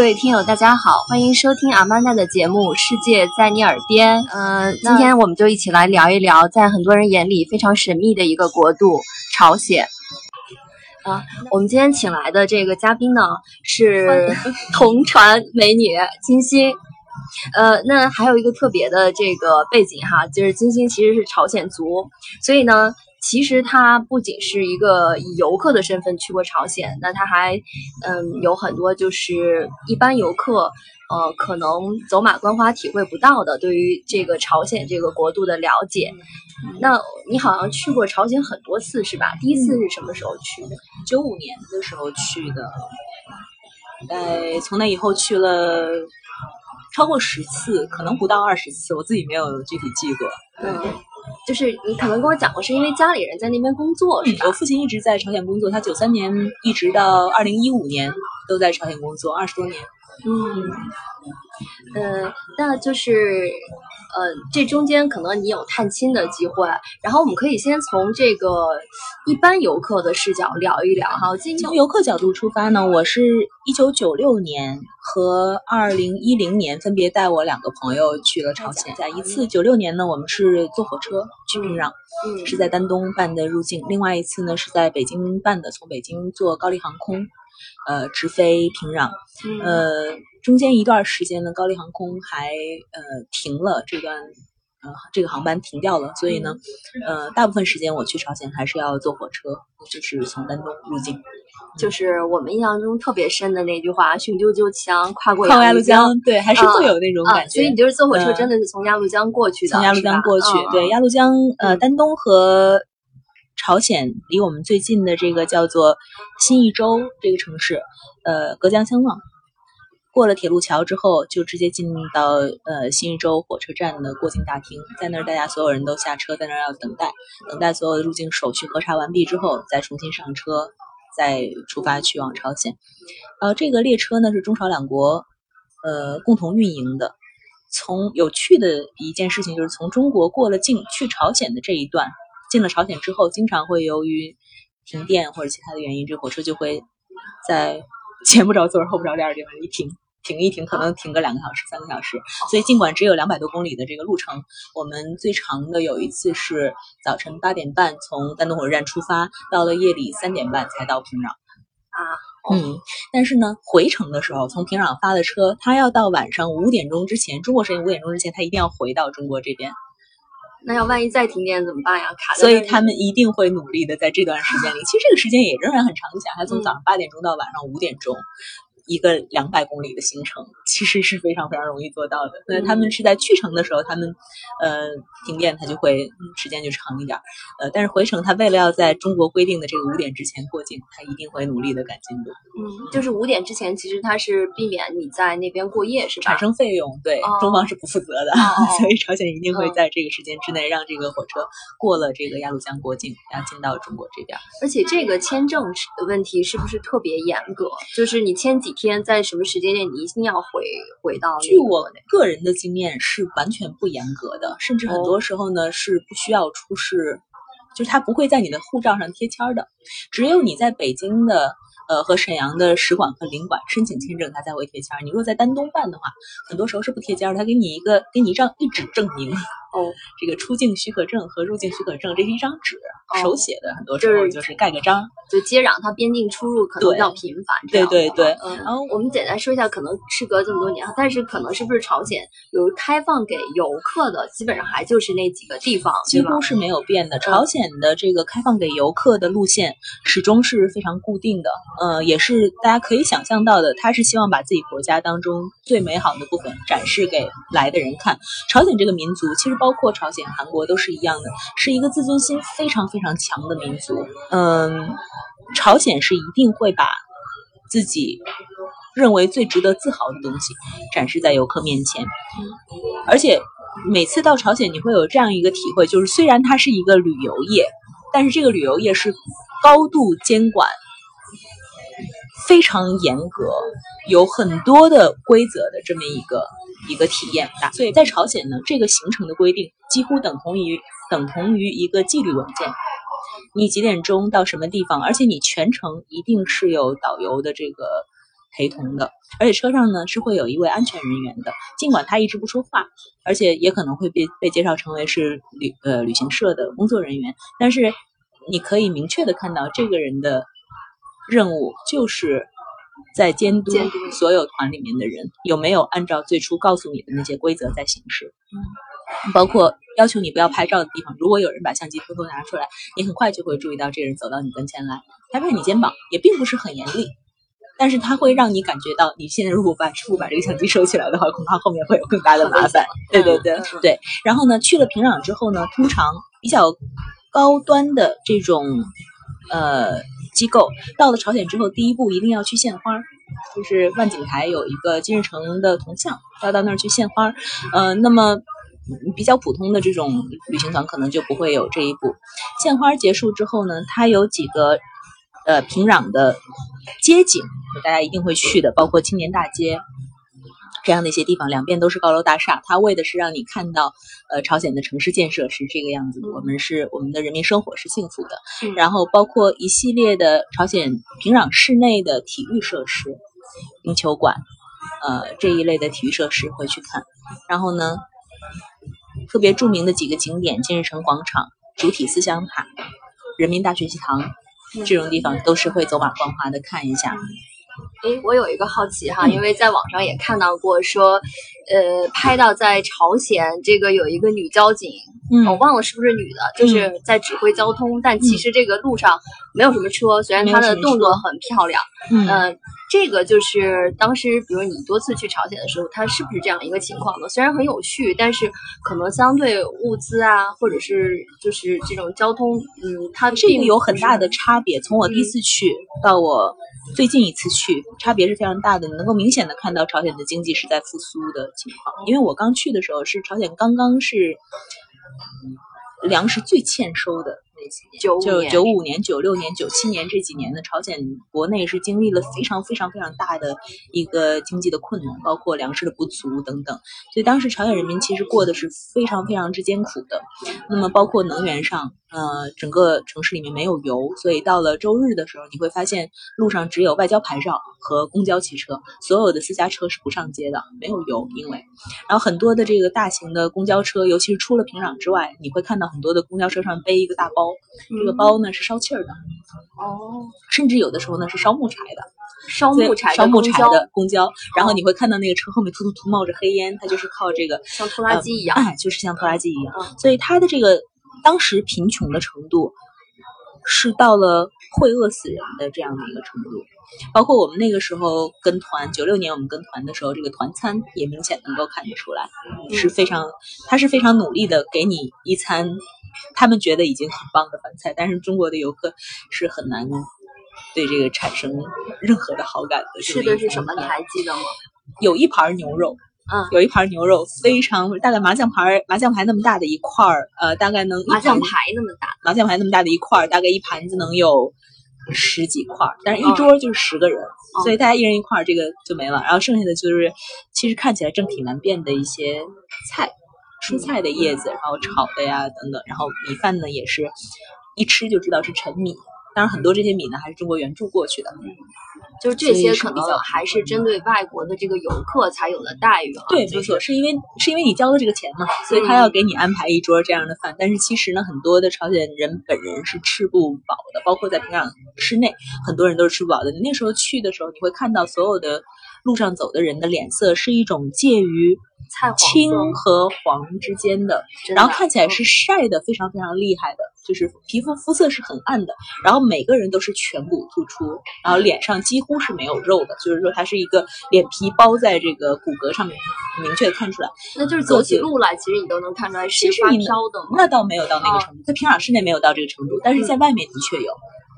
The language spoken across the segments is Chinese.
各位听友，大家好，欢迎收听阿曼达的节目《世界在你耳边》。嗯，今天我们就一起来聊一聊，在很多人眼里非常神秘的一个国度——朝鲜。啊，我们今天请来的这个嘉宾呢，是 同传美女金星。呃，那还有一个特别的这个背景哈，就是金星其实是朝鲜族，所以呢。其实他不仅是一个以游客的身份去过朝鲜，那他还，嗯，有很多就是一般游客，呃，可能走马观花体会不到的对于这个朝鲜这个国度的了解。那你好像去过朝鲜很多次是吧？第一次是什么时候去的？九五年的时候去的，呃，从那以后去了超过十次，可能不到二十次，我自己没有具体记过。嗯。就是你可能跟我讲过，是因为家里人在那边工作，是吧？我父亲一直在朝鲜工作，他九三年一直到二零一五年都在朝鲜工作，二十多年。嗯，呃，那就是。呃，这中间可能你有探亲的机会，然后我们可以先从这个一般游客的视角聊一聊哈。从游客角度出发呢，我是一九九六年和二零一零年分别带我两个朋友去了朝鲜。在一次九六年呢，我们是坐火车去平壤，是在丹东办的入境；另外一次呢，是在北京办的，从北京坐高丽航空，呃，直飞平壤，呃。中间一段时间呢，高丽航空还呃停了这段呃这个航班停掉了，所以呢，呃大部分时间我去朝鲜还是要坐火车，就是从丹东入境。就是我们印象中特别深的那句话“雄赳赳枪跨过鸭绿江”，对，还是会有那种感觉。所以你就是坐火车，真的是从鸭绿江过去的。从鸭绿江过去，对，鸭绿江呃丹东和朝鲜离我们最近的这个叫做新义州这个城市，呃隔江相望。过了铁路桥之后，就直接进到呃新义州火车站的过境大厅，在那儿大家所有人都下车，在那儿要等待，等待所有的入境手续核查完毕之后，再重新上车，再出发去往朝鲜。呃，这个列车呢是中朝两国呃共同运营的。从有趣的一件事情就是从中国过了境去朝鲜的这一段，进了朝鲜之后，经常会由于停电或者其他的原因，这火车就会在。前不着村后不着店的地方一停，停一停，可能停个两个小时、三个小时。所以尽管只有两百多公里的这个路程，我们最长的有一次是早晨八点半从丹东火车站出发，到了夜里三点半才到平壤。啊，嗯，但是呢，回程的时候从平壤发的车，他要到晚上五点钟之前，中国时间五点钟之前，他一定要回到中国这边。那要万一再停电怎么办呀？卡所以他们一定会努力的在这段时间里。其实这个时间也仍然很长，你想，他从早上八点钟到晚上五点钟。一个两百公里的行程其实是非常非常容易做到的。那他们是在去程的时候，他们呃停电，它就会时间就长一点。呃，但是回程他为了要在中国规定的这个五点之前过境，他一定会努力的赶进度。嗯，就是五点之前，其实他是避免你在那边过夜，是吧？产生费用，对，中方是不负责的。所以朝鲜一定会在这个时间之内让这个火车过了这个鸭绿江过境，然后进到中国这边。而且这个签证的问题是不是特别严格？就是你签几？天在什么时间点你一定要回回到？据我个人的经验是完全不严格的，甚至很多时候呢是不需要出示，就是他不会在你的护照上贴签的，只有你在北京的呃和沈阳的使馆和领馆申请签证，他才会贴签。你若在丹东办的话，很多时候是不贴签，他给你一个给你一张一纸证明。哦，这个出境许可证和入境许可证，这是一张纸，手写的，很多时候就是盖个章。就接壤，它边境出入可能比较频繁。对对对。嗯，然后我们简单说一下，可能事隔这么多年，但是可能是不是朝鲜有开放给游客的，基本上还就是那几个地方，几乎是没有变的。朝鲜的这个开放给游客的路线始终是非常固定的，呃，也是大家可以想象到的，他是希望把自己国家当中最美好的部分展示给来的人看。朝鲜这个民族其实。包括朝鲜、韩国都是一样的，是一个自尊心非常非常强的民族。嗯，朝鲜是一定会把自己认为最值得自豪的东西展示在游客面前，而且每次到朝鲜，你会有这样一个体会，就是虽然它是一个旅游业，但是这个旅游业是高度监管、非常严格、有很多的规则的这么一个。一个体验，所以在朝鲜呢，这个行程的规定几乎等同于等同于一个纪律文件。你几点钟到什么地方？而且你全程一定是有导游的这个陪同的，而且车上呢是会有一位安全人员的，尽管他一直不说话，而且也可能会被被介绍成为是旅呃旅行社的工作人员，但是你可以明确的看到这个人的任务就是在监督所有团里面的人有没有按照最初告诉你的那些规则在行事，嗯，包括要求你不要拍照的地方，如果有人把相机偷偷拿出来，你很快就会注意到这个人走到你跟前来拍拍你肩膀，也并不是很严厉。但是它会让你感觉到，你现在如果把不把这个相机收起来的话，恐怕后面会有更大的麻烦。对对对对。然后呢，去了平壤之后呢，通常比较高端的这种呃机构，到了朝鲜之后，第一步一定要去献花，就是万景台有一个金日成的铜像，要到那儿去献花。呃，那么比较普通的这种旅行团可能就不会有这一步。献花结束之后呢，它有几个。呃，平壤的街景，大家一定会去的，包括青年大街这样的一些地方，两边都是高楼大厦。它为的是让你看到，呃，朝鲜的城市建设是这个样子的。我们是我们的人民生活是幸福的。然后包括一系列的朝鲜平壤市内的体育设施，冰球馆，呃，这一类的体育设施会去看。然后呢，特别著名的几个景点：金日成广场、主体思想塔、人民大学习堂。这种地方都是会走马观花的看一下。哎，我有一个好奇哈，因为在网上也看到过说，呃，拍到在朝鲜这个有一个女交警，我忘了是不是女的，就是在指挥交通，但其实这个路上没有什么车，虽然她的动作很漂亮，嗯。这个就是当时，比如你多次去朝鲜的时候，它是不是这样一个情况呢？虽然很有序，但是可能相对物资啊，或者是就是这种交通，嗯，它这个有很大的差别。从我第一次去到我最近一次去，差别是非常大的。你能够明显的看到朝鲜的经济是在复苏的情况。因为我刚去的时候是朝鲜刚刚是粮食最欠收的。就九五年、九六年、九七年这几年的，朝鲜国内是经历了非常非常非常大的一个经济的困难，包括粮食的不足等等。所以当时朝鲜人民其实过的是非常非常之艰苦的。那么包括能源上。呃，整个城市里面没有油，所以到了周日的时候，你会发现路上只有外交牌照和公交汽车，所有的私家车是不上街的，没有油。因为，然后很多的这个大型的公交车，尤其是出了平壤之外，你会看到很多的公交车上背一个大包，这个包呢是烧气儿的，哦，甚至有的时候呢是烧木柴的，烧木柴烧木柴的公交，然后你会看到那个车后面突突突冒着黑烟，它就是靠这个像拖拉机一样，哎，就是像拖拉机一样，所以它的这个。当时贫穷的程度是到了会饿死人的这样的一个程度，包括我们那个时候跟团，九六年我们跟团的时候，这个团餐也明显能够看得出来，是非常，他是非常努力的给你一餐，他们觉得已经很棒的饭菜，但是中国的游客是很难对这个产生任何的好感的。吃的是什么？你还记得吗？有一盘牛肉。嗯，有一盘牛肉，非常大概麻将牌麻将牌那么大的一块儿，呃，大概能麻将牌那么大，麻将牌那么大的一块儿，大概一盘子能有十几块，但是一桌就是十个人，所以大家一人一块儿，这个就没了。然后剩下的就是其实看起来正挺难辨的一些菜，蔬菜的叶子，然后炒的呀等等，然后米饭呢也是一吃就知道是陈米，当然很多这些米呢还是中国援助过去的。就是这些可能还是针对外国的这个游客才有的待遇啊。对，没错，是因为是因为你交了这个钱嘛，所以他要给你安排一桌这样的饭。但是其实呢，很多的朝鲜人本人是吃不饱的，包括在平壤市内，很多人都是吃不饱的。你那时候去的时候，你会看到所有的路上走的人的脸色是一种介于。青和黄之间的，然后看起来是晒的非常非常厉害的，就是皮肤肤色是很暗的，然后每个人都是颧骨突出，然后脸上几乎是没有肉的，就是说它是一个脸皮包在这个骨骼上面，明确的看出来。那就是走起路来，其实你都能看出来是发飘的。那倒没有到那个程度，在平壤市内没有到这个程度，但是在外面的确有。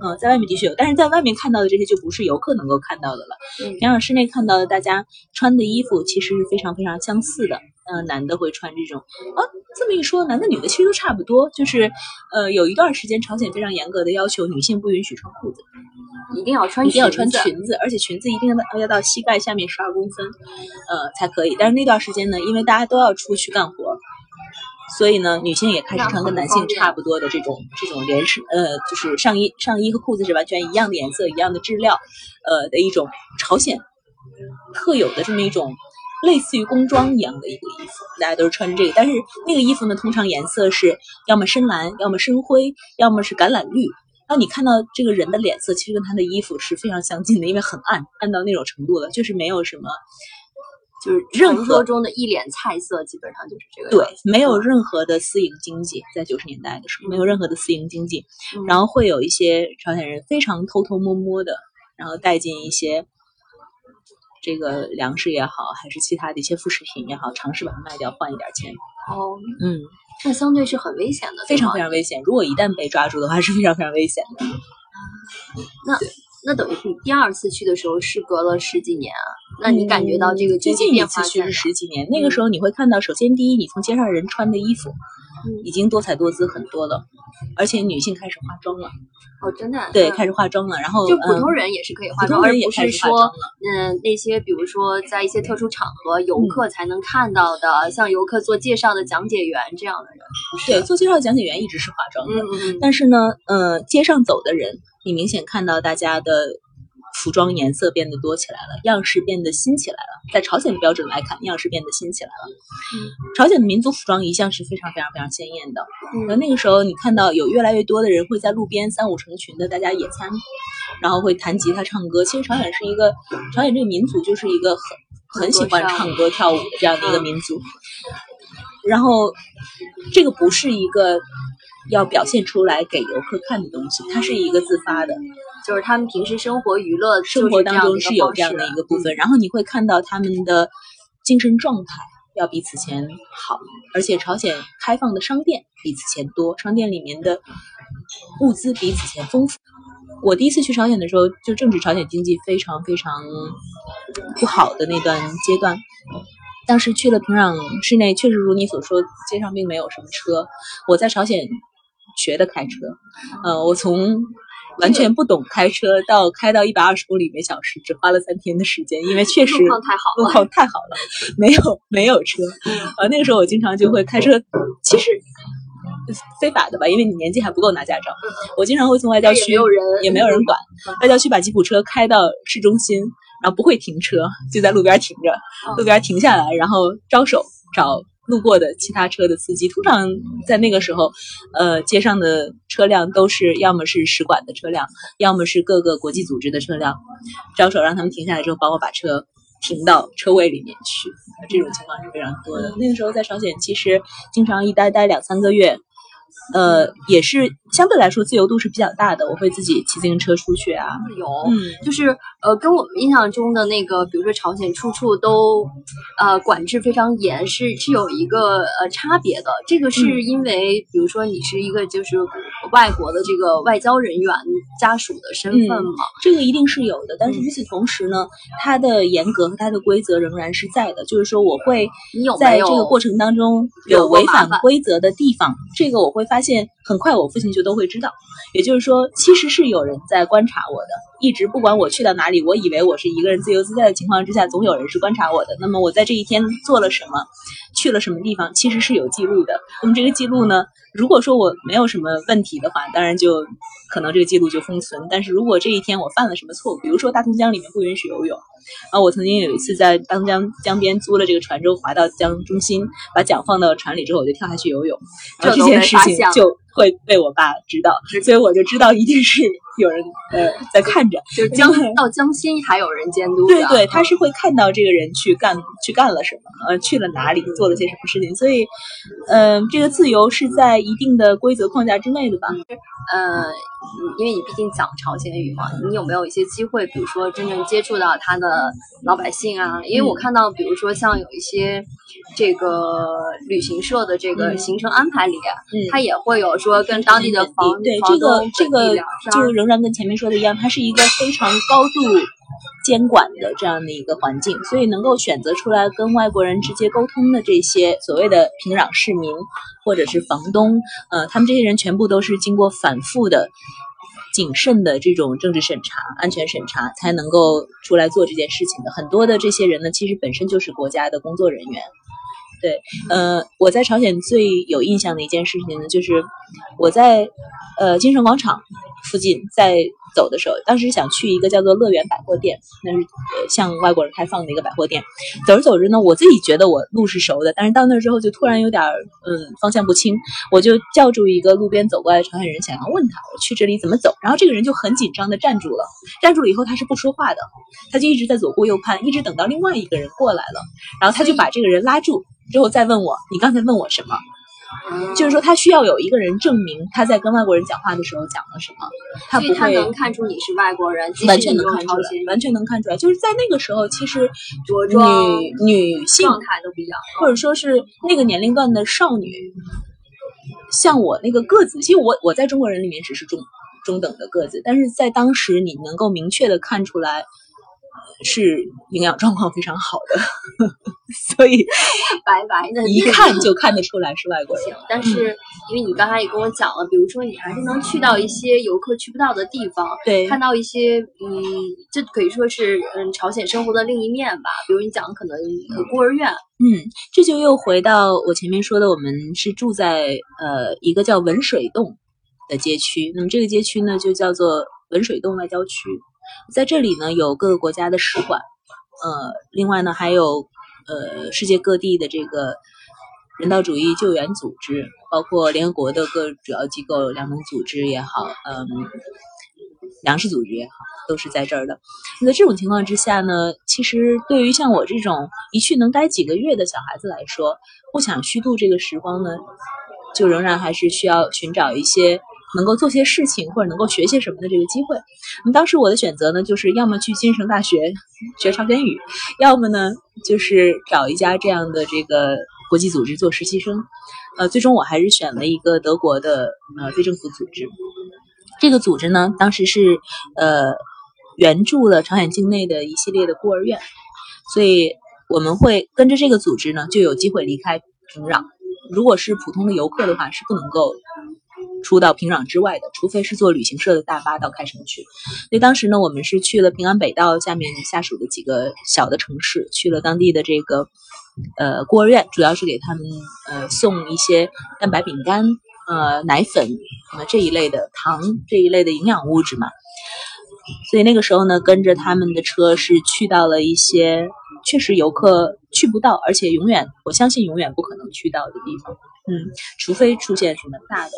嗯，在外面的确有，但是在外面看到的这些就不是游客能够看到的了。平壤市内看到的，大家穿的衣服其实是非常非常相似的。嗯，男的会穿这种啊，这么一说，男的女的其实都差不多。就是呃，有一段时间，朝鲜非常严格的要求女性不允许穿裤子，一定要穿一定要穿裙子，而且裙子一定要要到膝盖下面十二公分，呃才可以。但是那段时间呢，因为大家都要出去干活。所以呢，女性也开始穿跟男性差不多的这种这种连身呃，就是上衣上衣和裤子是完全一样的颜色、一样的质料，呃的一种朝鲜特有的这么一种类似于工装一样的一个衣服，大家都是穿着这个，但是那个衣服呢，通常颜色是要么深蓝，要么深灰，要么是橄榄绿。然后你看到这个人的脸色，其实跟他的衣服是非常相近的，因为很暗，暗到那种程度了，就是没有什么。就是任何中的一脸菜色，基本上就是这个。对，没有任何的私营经济，在九十年代的时候，没有任何的私营经济。然后会有一些朝鲜人非常偷偷摸摸的，然后带进一些这个粮食也好，还是其他的一些副食品也好，尝试把它卖掉，换一点钱。哦，嗯，那相对是很危险的，非常非常危险。如果一旦被抓住的话，是非常非常危险的。那。那等于是你第二次去的时候，是隔了十几年啊？那你感觉到这个最近一次去是十几年，那个时候你会看到，首先第一，你从街上人穿的衣服，已经多彩多姿很多了，而且女性开始化妆了。哦，真的？对，开始化妆了。然后就普通人也是可以化妆，而不是说，嗯，那些比如说在一些特殊场合游客才能看到的，像游客做介绍的讲解员这样的人。对，做介绍的讲解员一直是化妆的。嗯嗯。但是呢，呃，街上走的人。你明显看到大家的服装颜色变得多起来了，样式变得新起来了。在朝鲜的标准来看，样式变得新起来了。朝鲜的民族服装一向是非常非常非常鲜艳的。那那个时候，你看到有越来越多的人会在路边三五成群的大家野餐，然后会弹吉他唱歌。其实朝鲜是一个，朝鲜这个民族就是一个很很喜欢唱歌跳舞的这样的一个民族。然后，这个不是一个。要表现出来给游客看的东西，它是一个自发的，就是他们平时生活娱乐生活当中是有这样的一个部分。然后你会看到他们的精神状态要比此前好，而且朝鲜开放的商店比此前多，商店里面的物资比此前丰富。我第一次去朝鲜的时候，就正值朝鲜经济非常非常不好的那段阶段。当时去了平壤市内，确实如你所说，街上并没有什么车。我在朝鲜。学的开车，呃，我从完全不懂开车到开到一百二十公里每小时，只花了三天的时间，因为确实路况太好了，路况太好了，没有没有车。呃，那个时候我经常就会开车，其实非法的吧，因为你年纪还不够拿驾照。我经常会从外郊区，也没有人管，外郊区把吉普车开到市中心，然后不会停车，就在路边停着，路边停下来，然后招手找。路过的其他车的司机，通常在那个时候，呃，街上的车辆都是要么是使馆的车辆，要么是各个国际组织的车辆。招手让他们停下来之后，帮我把车停到车位里面去。这种情况是非常多的。那个时候在朝鲜，其实经常一待待两三个月。呃，也是相对来说自由度是比较大的。我会自己骑自行车出去啊，有，嗯，就是呃，跟我们印象中的那个，比如说朝鲜处处都呃管制非常严，是是有一个呃差别的。这个是因为，比如说你是一个就是外国的这个外交人员家属的身份吗？这个一定是有的。但是与此同时呢，它的严格和它的规则仍然是在的。就是说，我会在这个过程当中有违反规则的地方，这个我会。发现很快，我父亲就都会知道。也就是说，其实是有人在观察我的，一直不管我去到哪里，我以为我是一个人自由自在的情况之下，总有人是观察我的。那么我在这一天做了什么，去了什么地方，其实是有记录的。那么这个记录呢，如果说我没有什么问题的话，当然就可能这个记录就封存。但是如果这一天我犯了什么错误，比如说大通江里面不允许游泳。啊，我曾经有一次在当江江边租了这个船之后，划到江中心，把桨放到船里之后，我就跳下去游泳。这件事情就会被我爸知道，所以我就知道一定是有人呃在看着。就是江到江心还有人监督。对对，他是会看到这个人去干去干了什么，呃，去了哪里，做了些什么事情。所以，嗯，这个自由是在一定的规则框架之内的吧？呃，因为你毕竟讲朝鲜语嘛，你有没有一些机会，比如说真正接触到他的？老百姓啊，因为我看到，比如说像有一些这个旅行社的这个行程安排里，它也会有说跟当地的房对这个这个就仍然跟前面说的一样，它是一个非常高度监管的这样的一个环境，所以能够选择出来跟外国人直接沟通的这些所谓的平壤市民或者是房东，呃，他们这些人全部都是经过反复的。谨慎的这种政治审查、安全审查，才能够出来做这件事情的。很多的这些人呢，其实本身就是国家的工作人员。对，呃，我在朝鲜最有印象的一件事情呢，就是我在呃金城广场附近在走的时候，当时想去一个叫做乐园百货店，那是呃向外国人开放的一个百货店。走着走着呢，我自己觉得我路是熟的，但是到那之后就突然有点嗯方向不清，我就叫住一个路边走过来的朝鲜人，想要问他我去这里怎么走。然后这个人就很紧张的站住了，站住了以后他是不说话的，他就一直在左顾右盼，一直等到另外一个人过来了，然后他就把这个人拉住，之后再问我你刚才问我什么。就是说，他需要有一个人证明他在跟外国人讲话的时候讲了什么，他不会能看出你是外国人，完全能看出来，完全能看出来。就是在那个时候，其实着装、女女性状态都比较，或者说是那个年龄段的少女，像我那个个子，其实我我在中国人里面只是中中等的个子，但是在当时你能够明确的看出来。是营养状况非常好的，所以 白白的，一看就看得出来是外国人。但是因为你刚才也跟我讲了，比如说你还是能去到一些游客去不到的地方，对，看到一些嗯，这可以说是嗯朝鲜生活的另一面吧。比如你讲可能孤儿院，嗯，这就又回到我前面说的，我们是住在呃一个叫文水洞的街区，那么这个街区呢就叫做文水洞外交区。在这里呢，有各个国家的使馆，呃，另外呢，还有呃世界各地的这个人道主义救援组织，包括联合国的各主要机构，粮农组织也好，嗯，粮食组织也好，都是在这儿的。那在这种情况之下呢，其实对于像我这种一去能待几个月的小孩子来说，不想虚度这个时光呢，就仍然还是需要寻找一些。能够做些事情或者能够学些什么的这个机会，那么当时我的选择呢，就是要么去京城大学学朝鲜语，要么呢就是找一家这样的这个国际组织做实习生。呃，最终我还是选了一个德国的呃非政府组织。这个组织呢，当时是呃援助了朝鲜境内的一系列的孤儿院，所以我们会跟着这个组织呢，就有机会离开平壤。如果是普通的游客的话，是不能够。出到平壤之外的，除非是坐旅行社的大巴到开城去。所以当时呢，我们是去了平安北道下面下属的几个小的城市，去了当地的这个呃孤儿院，主要是给他们呃送一些蛋白饼干、呃奶粉呃这一类的糖这一类的营养物质嘛。所以那个时候呢，跟着他们的车是去到了一些确实游客去不到，而且永远我相信永远不可能去到的地方。嗯，除非出现什么大的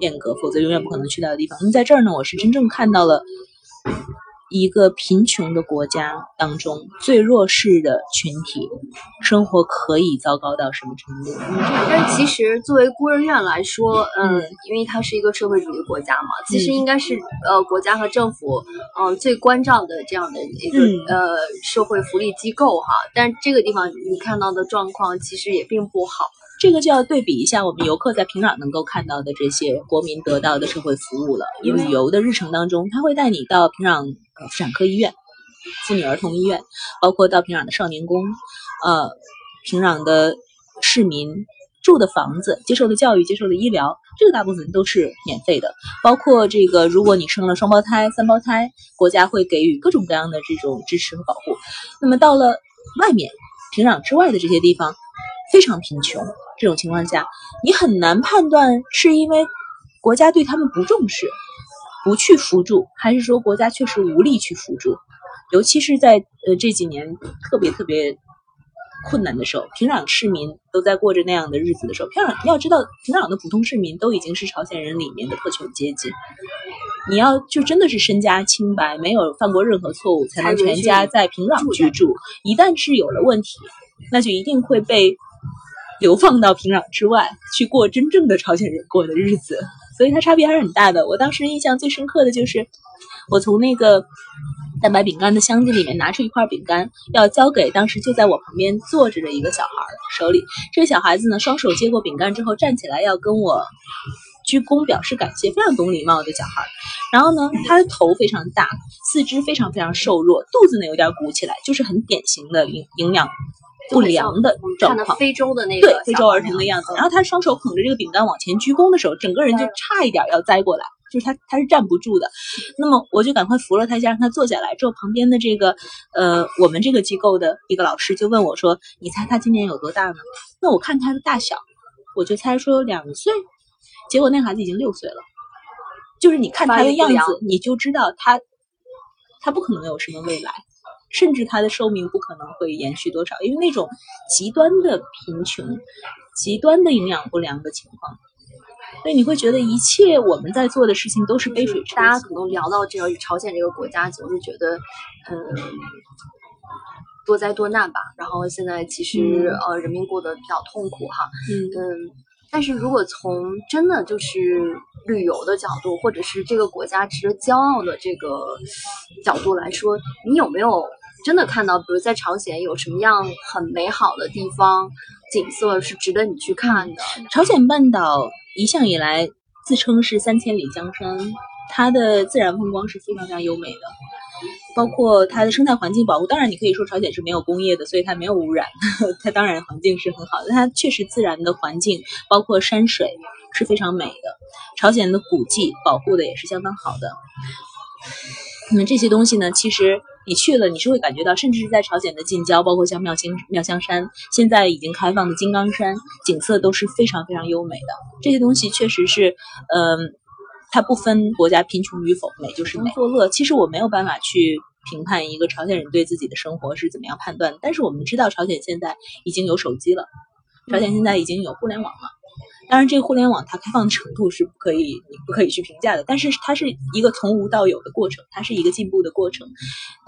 变革，否则永远不可能去到的地方。那么在这儿呢，我是真正看到了一个贫穷的国家当中最弱势的群体生活可以糟糕到什么程度。但是其实作为孤儿院来说，嗯，因为它是一个社会主义国家嘛，其实应该是呃国家和政府嗯最关照的这样的一个呃社会福利机构哈。但是这个地方你看到的状况其实也并不好。这个就要对比一下我们游客在平壤能够看到的这些国民得到的社会服务了。因为旅游的日程当中，他会带你到平壤呃妇产科医院、妇女儿童医院，包括到平壤的少年宫，呃，平壤的市民住的房子、接受的教育、接受的医疗，这个大部分都是免费的。包括这个，如果你生了双胞胎、三胞胎，国家会给予各种各样的这种支持和保护。那么到了外面平壤之外的这些地方，非常贫穷。这种情况下，你很难判断是因为国家对他们不重视，不去扶助，还是说国家确实无力去扶助。尤其是在呃这几年特别特别困难的时候，平壤市民都在过着那样的日子的时候，平壤要知道，平壤的普通市民都已经是朝鲜人里面的特权阶级。你要就真的是身家清白，没有犯过任何错误，才能全家在平壤居住。一旦是有了问题，那就一定会被。流放到平壤之外去过真正的朝鲜人过的日子，所以它差别还是很大的。我当时印象最深刻的就是，我从那个蛋白饼干的箱子里面拿出一块饼干，要交给当时就在我旁边坐着的一个小孩手里。这个小孩子呢，双手接过饼干之后，站起来要跟我鞠躬表示感谢，非常懂礼貌的小孩。然后呢，他的头非常大，四肢非常非常瘦弱，肚子呢有点鼓起来，就是很典型的营营养。不良的状况，非洲的那个对非洲儿童的样子。然后他双手捧着这个饼干往前鞠躬的时候，整个人就差一点要栽过来，就是他他是站不住的。那么我就赶快扶了他一下，让他坐下来。之后旁边的这个呃我们这个机构的一个老师就问我说：“你猜他今年有多大呢？”那我看他的大小，我就猜说两岁。结果那孩子已经六岁了。就是你看他的样子，你就知道他他不可能有什么未来，甚至它的寿命不可能会延续多少，因为那种极端的贫穷、极端的营养不良的情况。所以你会觉得一切我们在做的事情都是杯水车薪。大家可能聊到这个朝鲜这个国家，总是觉得，嗯，多灾多难吧。然后现在其实呃，人民过得比较痛苦哈。嗯。但是如果从真的就是旅游的角度，或者是这个国家值得骄傲的这个角度来说，你有没有真的看到，比如在朝鲜有什么样很美好的地方、景色是值得你去看的？朝鲜半岛一向以来自称是三千里江山，它的自然风光是非常非常优美的。包括它的生态环境保护，当然你可以说朝鲜是没有工业的，所以它没有污染，它当然环境是很好的。它确实自然的环境，包括山水是非常美的。朝鲜的古迹保护的也是相当好的。那么这些东西呢，其实你去了，你是会感觉到，甚至是在朝鲜的近郊，包括像妙清妙香山，现在已经开放的金刚山，景色都是非常非常优美的。这些东西确实是，嗯。它不分国家贫穷与否，美就是美。作乐，其实我没有办法去评判一个朝鲜人对自己的生活是怎么样判断。但是我们知道，朝鲜现在已经有手机了，朝鲜现在已经有互联网了。当然，这个互联网它开放的程度是不可以，你不可以去评价的。但是它是一个从无到有的过程，它是一个进步的过程。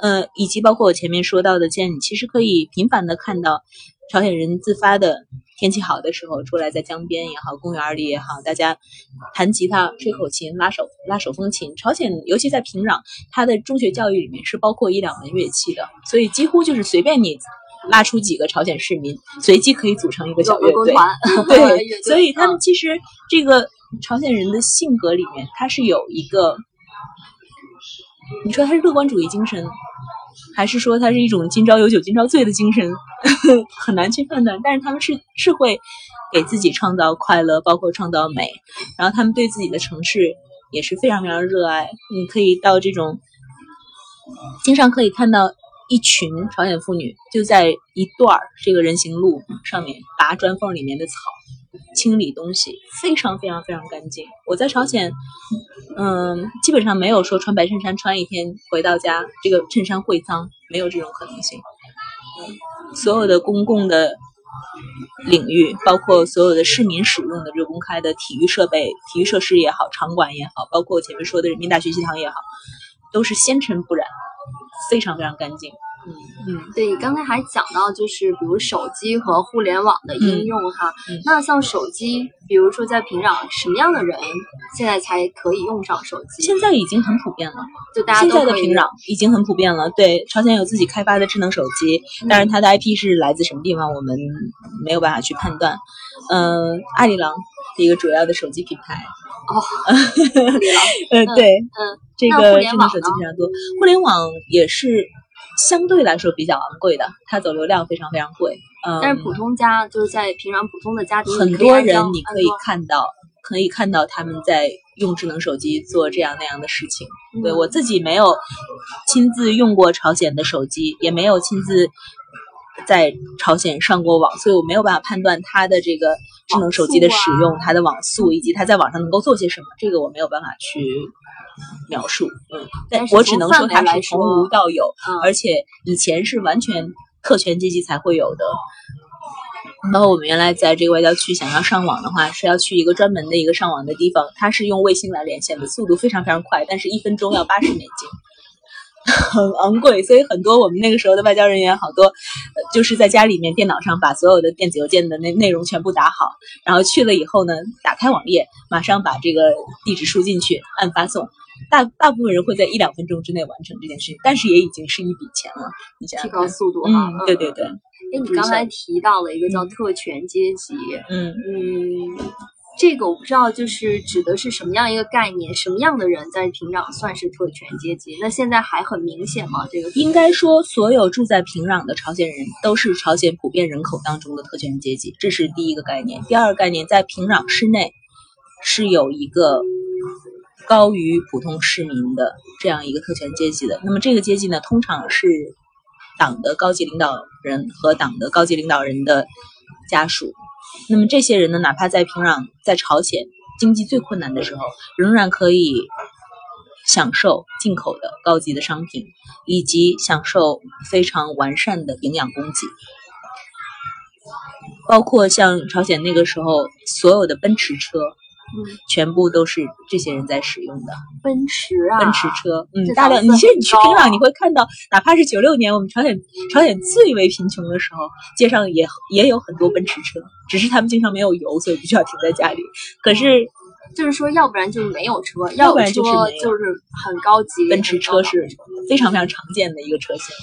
呃，以及包括我前面说到的，见你其实可以频繁的看到朝鲜人自发的。天气好的时候，出来在江边也好，公园里也好，大家弹吉他、吹口琴、拉手拉手风琴。朝鲜尤其在平壤，它的中学教育里面是包括一两门乐器的，所以几乎就是随便你拉出几个朝鲜市民，随机可以组成一个小乐队。对，所以他们其实这个朝鲜人的性格里面，他是有一个，你说他是乐观主义精神。还是说他是一种今朝有酒今朝醉的精神，很难去判断。但是他们是是会给自己创造快乐，包括创造美。然后他们对自己的城市也是非常非常热爱。你可以到这种，经常可以看到一群朝鲜妇女就在一段儿这个人行路上面拔砖缝里面的草。清理东西非常非常非常干净。我在朝鲜，嗯，基本上没有说穿白衬衫穿一天回到家这个衬衫会脏，没有这种可能性。所有的公共的领域，包括所有的市民使用的这个公开的体育设备、体育设施也好，场馆也好，包括前面说的人民大学食堂也好，都是纤尘不染，非常非常干净。嗯嗯，对你刚才还讲到，就是比如手机和互联网的应用哈，那像手机，比如说在平壤，什么样的人现在才可以用上手机？现在已经很普遍了，就大家现在的平壤已经很普遍了。对，朝鲜有自己开发的智能手机，但是它的 IP 是来自什么地方，我们没有办法去判断。嗯，阿里郎是一个主要的手机品牌。哦，呃，对，嗯，这个智能手机非常多，互联网也是。相对来说比较昂贵的，它走流量非常非常贵。嗯，但是普通家就是在平常普通的家庭，很多人你可以看到，可以看到他们在用智能手机做这样那样的事情。对我自己没有亲自用过朝鲜的手机，也没有亲自在朝鲜上过网，所以我没有办法判断它的这个智能手机的使用、它的网速以及它在网上能够做些什么。这个我没有办法去。描述，嗯，但我只能说它是从无到有，而且以前是完全特权阶级才会有的。包括我们原来在这个外交区想要上网的话，是要去一个专门的一个上网的地方，它是用卫星来连线的，速度非常非常快，但是一分钟要八十美金。很昂贵，所以很多我们那个时候的外交人员，好多就是在家里面电脑上把所有的电子邮件的内内容全部打好，然后去了以后呢，打开网页，马上把这个地址输进去，按发送。大大部分人会在一两分钟之内完成这件事情，但是也已经是一笔钱了。你想提高速度啊？对对对。哎，你刚才提到了一个叫特权阶级，嗯嗯。这个我不知道，就是指的是什么样一个概念？什么样的人在平壤算是特权阶级？那现在还很明显吗？这个应该说，所有住在平壤的朝鲜人都是朝鲜普遍人口当中的特权阶级，这是第一个概念。第二个概念，在平壤市内是有一个高于普通市民的这样一个特权阶级的。那么这个阶级呢，通常是党的高级领导人和党的高级领导人的家属。那么这些人呢，哪怕在平壤、在朝鲜经济最困难的时候，仍然可以享受进口的高级的商品，以及享受非常完善的营养供给。包括像朝鲜那个时候，所有的奔驰车，嗯，全部都是这些人在使用的奔驰啊，奔驰车。嗯，大量。你其实你去平壤，你会看到，哪怕是九六年我们朝鲜朝鲜最为贫穷的时候，街上也也有很多奔驰车，只是他们经常没有油，所以必须要停在家里。可是就是说，要不然就是没有车，要不然就是就是很高级。奔驰车是非常非常常见的一个车型。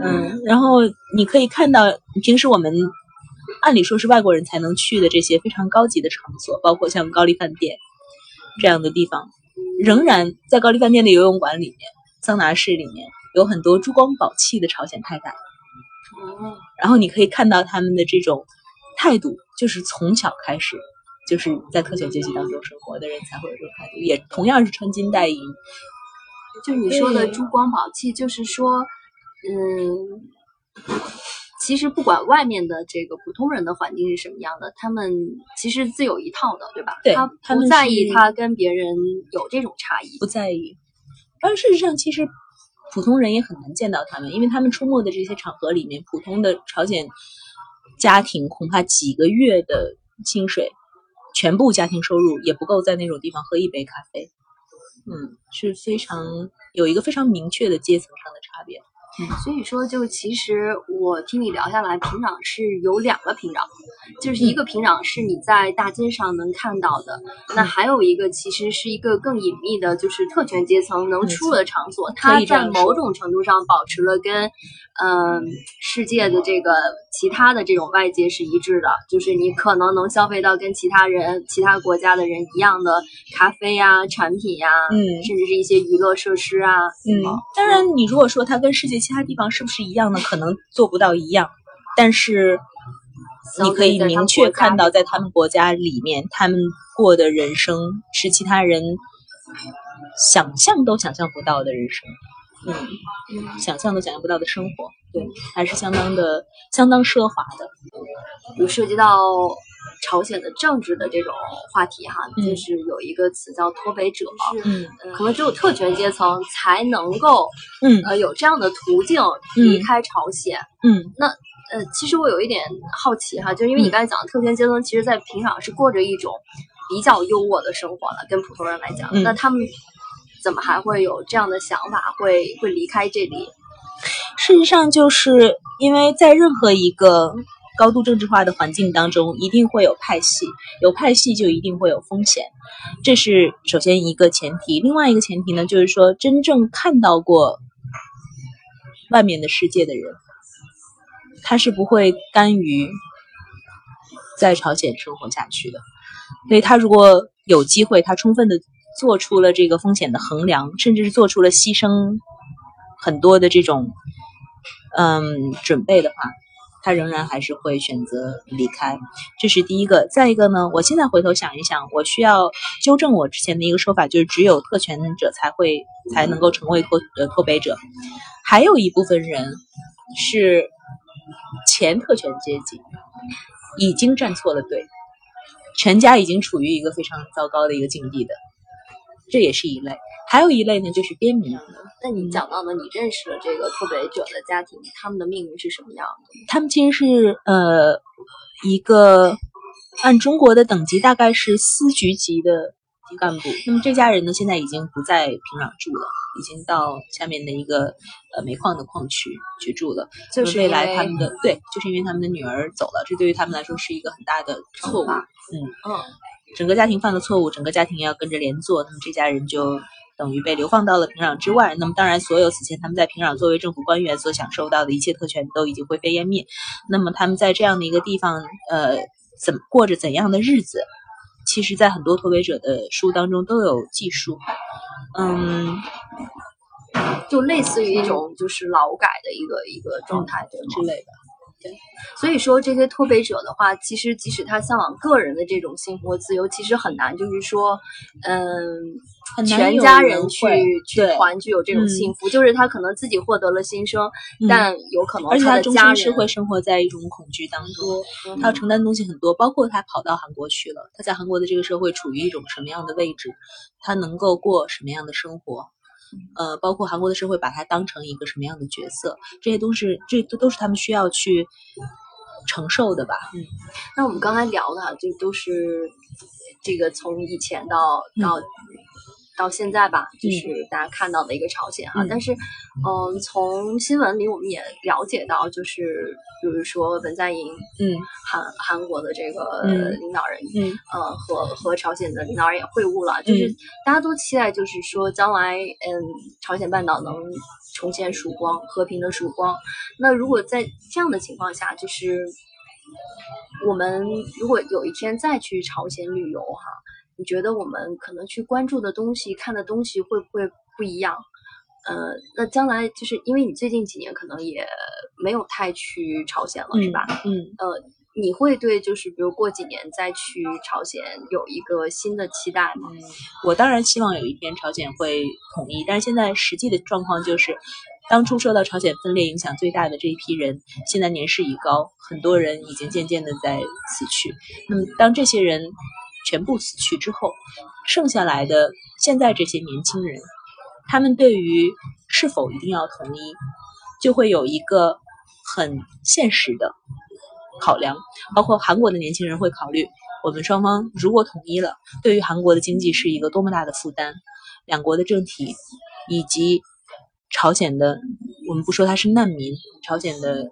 嗯，然后你可以看到，平时我们按理说是外国人才能去的这些非常高级的场所，包括像高丽饭店这样的地方，仍然在高丽饭店的游泳馆里面、桑拿室里面有很多珠光宝气的朝鲜太太。嗯然后你可以看到他们的这种态度，就是从小开始。就是在特权阶级当中生活的人才会有这种态度，也同样是穿金戴银，就你说的珠光宝气，就是说，嗯，其实不管外面的这个普通人的环境是什么样的，他们其实自有一套的，对吧？对他不在意他跟别人有这种差异。不在意。而事实上，其实普通人也很难见到他们，因为他们出没的这些场合里面，普通的朝鲜家庭恐怕几个月的薪水，全部家庭收入也不够在那种地方喝一杯咖啡。嗯，是非常有一个非常明确的阶层上的差别。所以说，就其实我听你聊下来，平壤是有两个平壤，就是一个平壤是你在大街上能看到的，那还有一个其实是一个更隐秘的，就是特权阶层能出入的场所，它在某种程度上保持了跟嗯、世界的这个其他的这种外界是一致的，就是你可能能消费到跟其他人、其他国家的人一样的咖啡呀、产品呀，嗯。甚至是一些娱乐设施啊，嗯，当然，你如果说它跟世界其他地方是不是一样呢？可能做不到一样，但是你可以明确看到，在他们国家里面，他们过的人生是其他人想象都想象不到的人生。嗯，想象都想象不到的生活，对，还是相当的、相当奢华的。有涉及到朝鲜的政治的这种话题哈，嗯。就是有一个词叫脱北者，嗯。呃可能只有特权阶层才能够嗯。呃有这样的途径离开朝鲜。嗯。那呃，其实我有一点好奇哈，就是因为你嗯。刚才讲的特权阶层，其实在平壤是过着一种比较优渥的生活了，跟普通人来讲，嗯。那他们怎么还会有这样的想法，会会离开这里？事实上，就是因为在任何一个高度政治化的环境当中，一定会有派系，有派系就一定会有风险，这是首先一个前提。另外一个前提呢，就是说真正看到过外面的世界的人，他是不会甘于在朝鲜生活下去的。所以他如果有机会，他充分的做出了这个风险的衡量，甚至是做出了牺牲很多的这种嗯准备的话，他仍然还是会选择离开。这是第一个。再一个呢，我现在回头想一想，我需要纠正我之前的一个说法，就是只有特权者才会才能够成为脱呃脱北者，还有一部分人是前特权阶级，已经站错了队，全家已经处于一个非常糟糕的一个境地的，这也是一类。还有一类呢，就是边民。那你讲到呢，你认识了这个脱北者的家庭，他们的命运是什么样的？他们其实是呃一个按中国的等级大概是司局级的干部。那么这家人呢，现在已经不在平壤住了，已经到下面的一个呃煤矿的矿区去住了。就是未来他们的对，就是因为他们的女儿走了，这对于他们来说是一个很大的错误。嗯，嗯，整个家庭犯了错误，整个家庭要跟着连坐，那么这家人就等于被流放到了平壤之外。那么当然，所有此前他们在平壤作为政府官员所享受到的一切特权都已经灰飞烟灭。那么他们在这样的一个地方，呃，怎么过着怎样的日子？其实，在很多脱北者的书当中都有记述。嗯，就类似于一种就是劳改的一个一个状态？之类的。所以说，这些脱北者的话，其实即使他向往个人的这种幸福和自由，其实很难，就是说，嗯，全家人去去团聚有这种幸福，就是他可能自己获得了新生，但有可能他的家人是会生活在一种恐惧当中，他要承担东西很多，包括他跑到韩国去了，他在韩国的这个社会处于一种什么样的位置，他能够过什么样的生活，呃，包括韩国的社会把他当成一个什么样的角色，这些都是这都都是他们需要去承受的吧？嗯，那我们刚才聊的就都是这个从以前到到。到现在吧，就是大家看到的一个朝鲜啊，但是，嗯，从新闻里我们也了解到，就是比如说文在寅，嗯，韩韩国的这个领导人，嗯，呃，和和朝鲜的领导人也会晤了，就是大家都期待，就是说将来，嗯，朝鲜半岛能重现曙光，和平的曙光。那如果在这样的情况下，就是我们如果有一天再去朝鲜旅游哈。你觉得我们可能去关注的东西、看的东西会不会不一样？呃，那将来就是因为你最近几年可能也没有太去朝鲜了，是吧？嗯。呃，你会对就是比如过几年再去朝鲜有一个新的期待吗？我当然希望有一天朝鲜会统一，但是现在实际的状况就是，当初受到朝鲜分裂影响最大的这一批人，现在年事已高，很多人已经渐渐的在死去。那么当这些人。全部死去之后，剩下来的现在这些年轻人，他们对于是否一定要统一，就会有一个很现实的考量。包括韩国的年轻人会考虑，我们双方如果统一了，对于韩国的经济是一个多么大的负担。两国的政体以及朝鲜的，我们不说他是难民，朝鲜的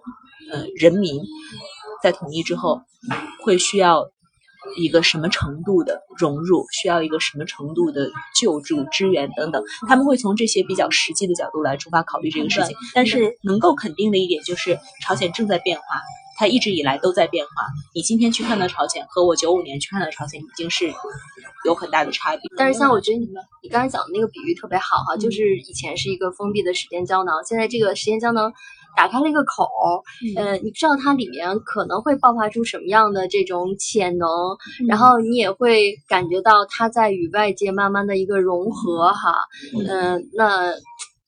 呃人民，在统一之后会需要。一个什么程度的融入，需要一个什么程度的救助、支援等等，他们会从这些比较实际的角度来出发考虑这个事情。但是能够肯定的一点就是，朝鲜正在变化，它一直以来都在变化。你今天去看到朝鲜，和我九五年去看到朝鲜已经是有很大的差别。但是像我觉得你你刚才讲的那个比喻特别好哈，就是以前是一个封闭的时间胶囊，现在这个时间胶囊。打开了一个口，呃，你知道它里面可能会爆发出什么样的这种潜能，然后你也会感觉到它在与外界慢慢的一个融合，哈，嗯，那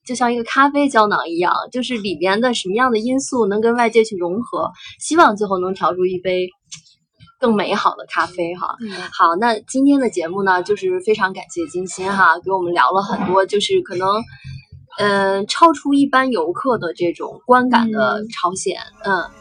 就像一个咖啡胶囊一样，就是里边的什么样的因素能跟外界去融合，希望最后能调出一杯更美好的咖啡，哈。好，那今天的节目呢，就是非常感谢金鑫哈，给我们聊了很多，就是可能。嗯超出一般游客的这种观感的朝鲜嗯。